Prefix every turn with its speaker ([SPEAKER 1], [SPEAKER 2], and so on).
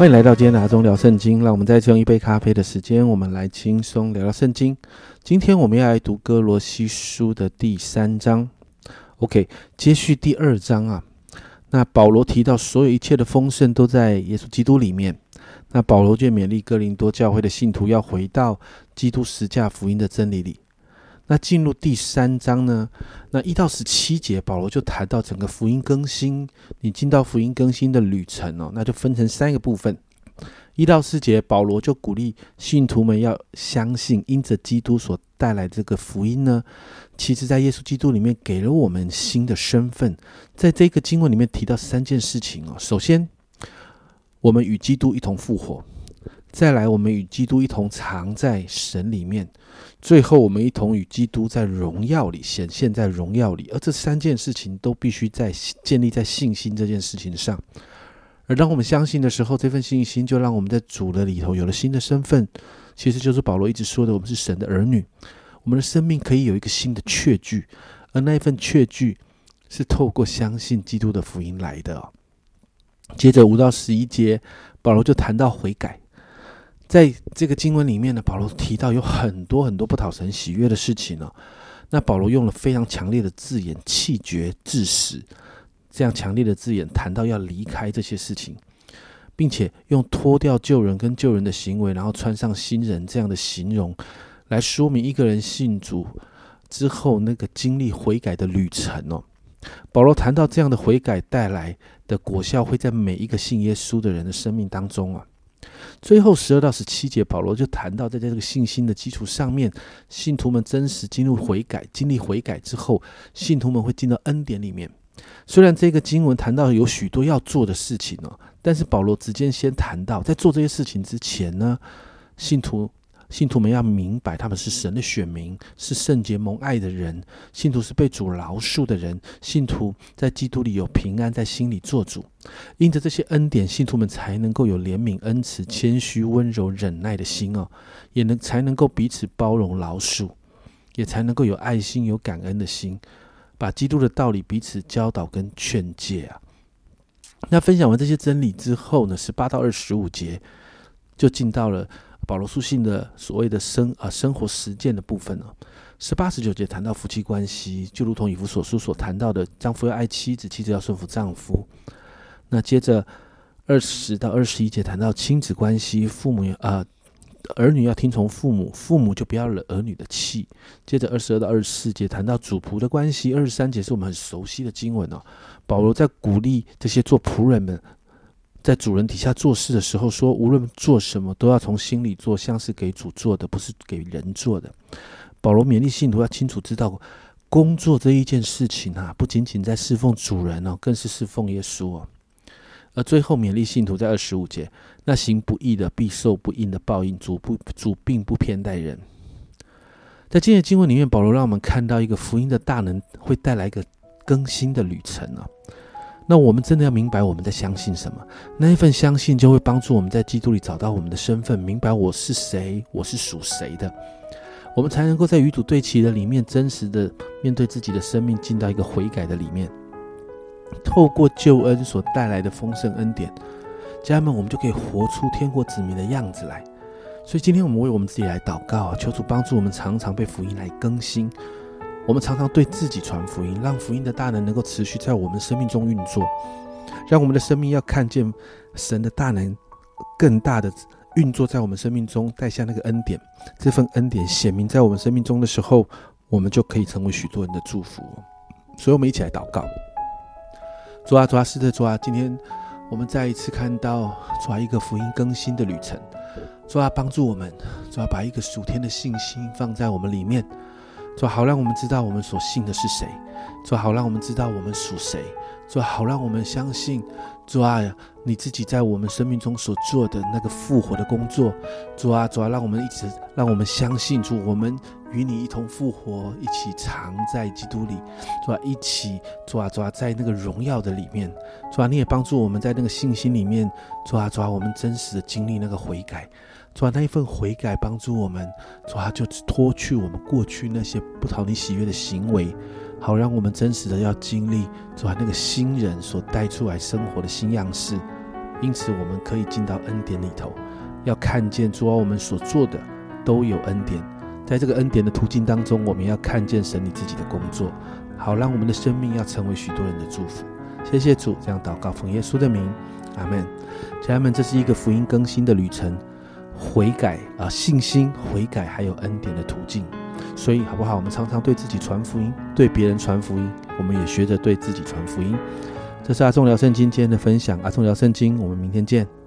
[SPEAKER 1] 欢迎来到今天的阿忠聊圣经。让我们再次用一杯咖啡的时间，我们来轻松聊聊圣经。今天我们要来读哥罗西书的第三章。OK，接续第二章啊。那保罗提到，所有一切的丰盛都在耶稣基督里面。那保罗就勉励哥林多教会的信徒要回到基督十架福音的真理里。那进入第三章呢？那一到十七节，保罗就谈到整个福音更新，你进到福音更新的旅程哦，那就分成三个部分。一到四节，保罗就鼓励信徒们要相信，因着基督所带来这个福音呢，其实在耶稣基督里面给了我们新的身份。在这个经文里面提到三件事情哦，首先，我们与基督一同复活。再来，我们与基督一同藏在神里面；最后，我们一同与基督在荣耀里显现，在荣耀里。而这三件事情都必须在建立在信心这件事情上。而当我们相信的时候，这份信心就让我们在主的里头有了新的身份。其实就是保罗一直说的，我们是神的儿女，我们的生命可以有一个新的确据，而那一份确据是透过相信基督的福音来的。接着五到十一节，保罗就谈到悔改。在这个经文里面呢，保罗提到有很多很多不讨神喜悦的事情呢。那保罗用了非常强烈的字眼，气绝致死，这样强烈的字眼谈到要离开这些事情，并且用脱掉旧人跟旧人的行为，然后穿上新人这样的形容，来说明一个人信主之后那个经历悔改的旅程哦。保罗谈到这样的悔改带来的果效，会在每一个信耶稣的人的生命当中啊。最后十二到十七节，保罗就谈到，在这个信心的基础上面，信徒们真实进入悔改，经历悔改之后，信徒们会进到恩典里面。虽然这个经文谈到有许多要做的事情呢，但是保罗直接先谈到，在做这些事情之前呢，信徒。信徒们要明白，他们是神的选民，是圣洁蒙爱的人。信徒是被主饶恕的人。信徒在基督里有平安，在心里做主。因着这些恩典，信徒们才能够有怜悯、恩慈、谦虚、温柔、忍耐的心哦，也能才能够彼此包容、饶恕，也才能够有爱心、有感恩的心，把基督的道理彼此教导跟劝诫啊。那分享完这些真理之后呢，十八到二十五节就进到了。保罗书信的所谓的生啊生活实践的部分呢，十八十九节谈到夫妻关系，就如同以弗所书所谈到的，丈夫要爱妻子，妻子要顺服丈夫。那接着二十到二十一节谈到亲子关系，父母啊儿女要听从父母，父母就不要惹儿女的气。接着二十二到二十四节谈到主仆的关系，二十三节是我们很熟悉的经文哦。保罗在鼓励这些做仆人们。在主人底下做事的时候，说无论做什么都要从心里做，像是给主做的，不是给人做的。保罗勉励信徒要清楚知道，工作这一件事情啊，不仅仅在侍奉主人哦，更是侍奉耶稣哦。而最后勉励信徒在二十五节，那行不义的必受不应的报应。主不主并不偏待人。在今天的经文里面，保罗让我们看到一个福音的大能会带来一个更新的旅程啊。那我们真的要明白我们在相信什么，那一份相信就会帮助我们在基督里找到我们的身份，明白我是谁，我是属谁的，我们才能够在与主对齐的里面，真实的面对自己的生命，进到一个悔改的里面，透过救恩所带来的丰盛恩典，家人们，我们就可以活出天国子民的样子来。所以今天我们为我们自己来祷告，求主帮助我们常常被福音来更新。我们常常对自己传福音，让福音的大能能够持续在我们生命中运作，让我们的生命要看见神的大能更大的运作在我们生命中，带下那个恩典。这份恩典显明在我们生命中的时候，我们就可以成为许多人的祝福。所以，我们一起来祷告：主啊，主啊，是的，主啊，今天我们再一次看到主啊一个福音更新的旅程。主啊，帮助我们，主啊，把一个属天的信心放在我们里面。说好，让我们知道我们所信的是谁；说好，让我们知道我们属谁；说好，让我们相信主啊，你自己在我们生命中所做的那个复活的工作。主啊，主啊，让我们一直让我们相信主，我们与你一同复活，一起藏在基督里。主啊，一起主啊，主啊，在那个荣耀的里面。主啊，你也帮助我们在那个信心里面。主啊，主啊，我们真实的经历那个悔改。主啊，那一份悔改帮助我们，主啊，就脱去我们过去那些不讨你喜悦的行为，好让我们真实的要经历主啊那个新人所带出来生活的新样式，因此我们可以进到恩典里头，要看见主啊，我们所做的都有恩典。在这个恩典的途径当中，我们要看见神你自己的工作，好让我们的生命要成为许多人的祝福。谢谢主，这样祷告奉耶稣的名，阿门。家人们，这是一个福音更新的旅程，悔改啊，信心悔改，还有恩典的途径。所以好不好？我们常常对自己传福音，对别人传福音，我们也学着对自己传福音。这是阿忠聊圣经今天的分享，阿忠聊圣经，我们明天见。